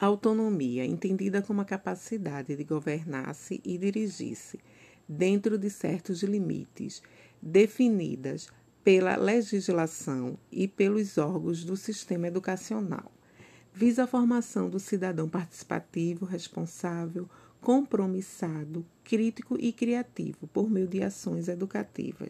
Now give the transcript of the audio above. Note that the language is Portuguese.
Autonomia, entendida como a capacidade de governar-se e dirigir-se dentro de certos limites definidas pela legislação e pelos órgãos do sistema educacional. Visa a formação do cidadão participativo, responsável, compromissado, crítico e criativo por meio de ações educativas.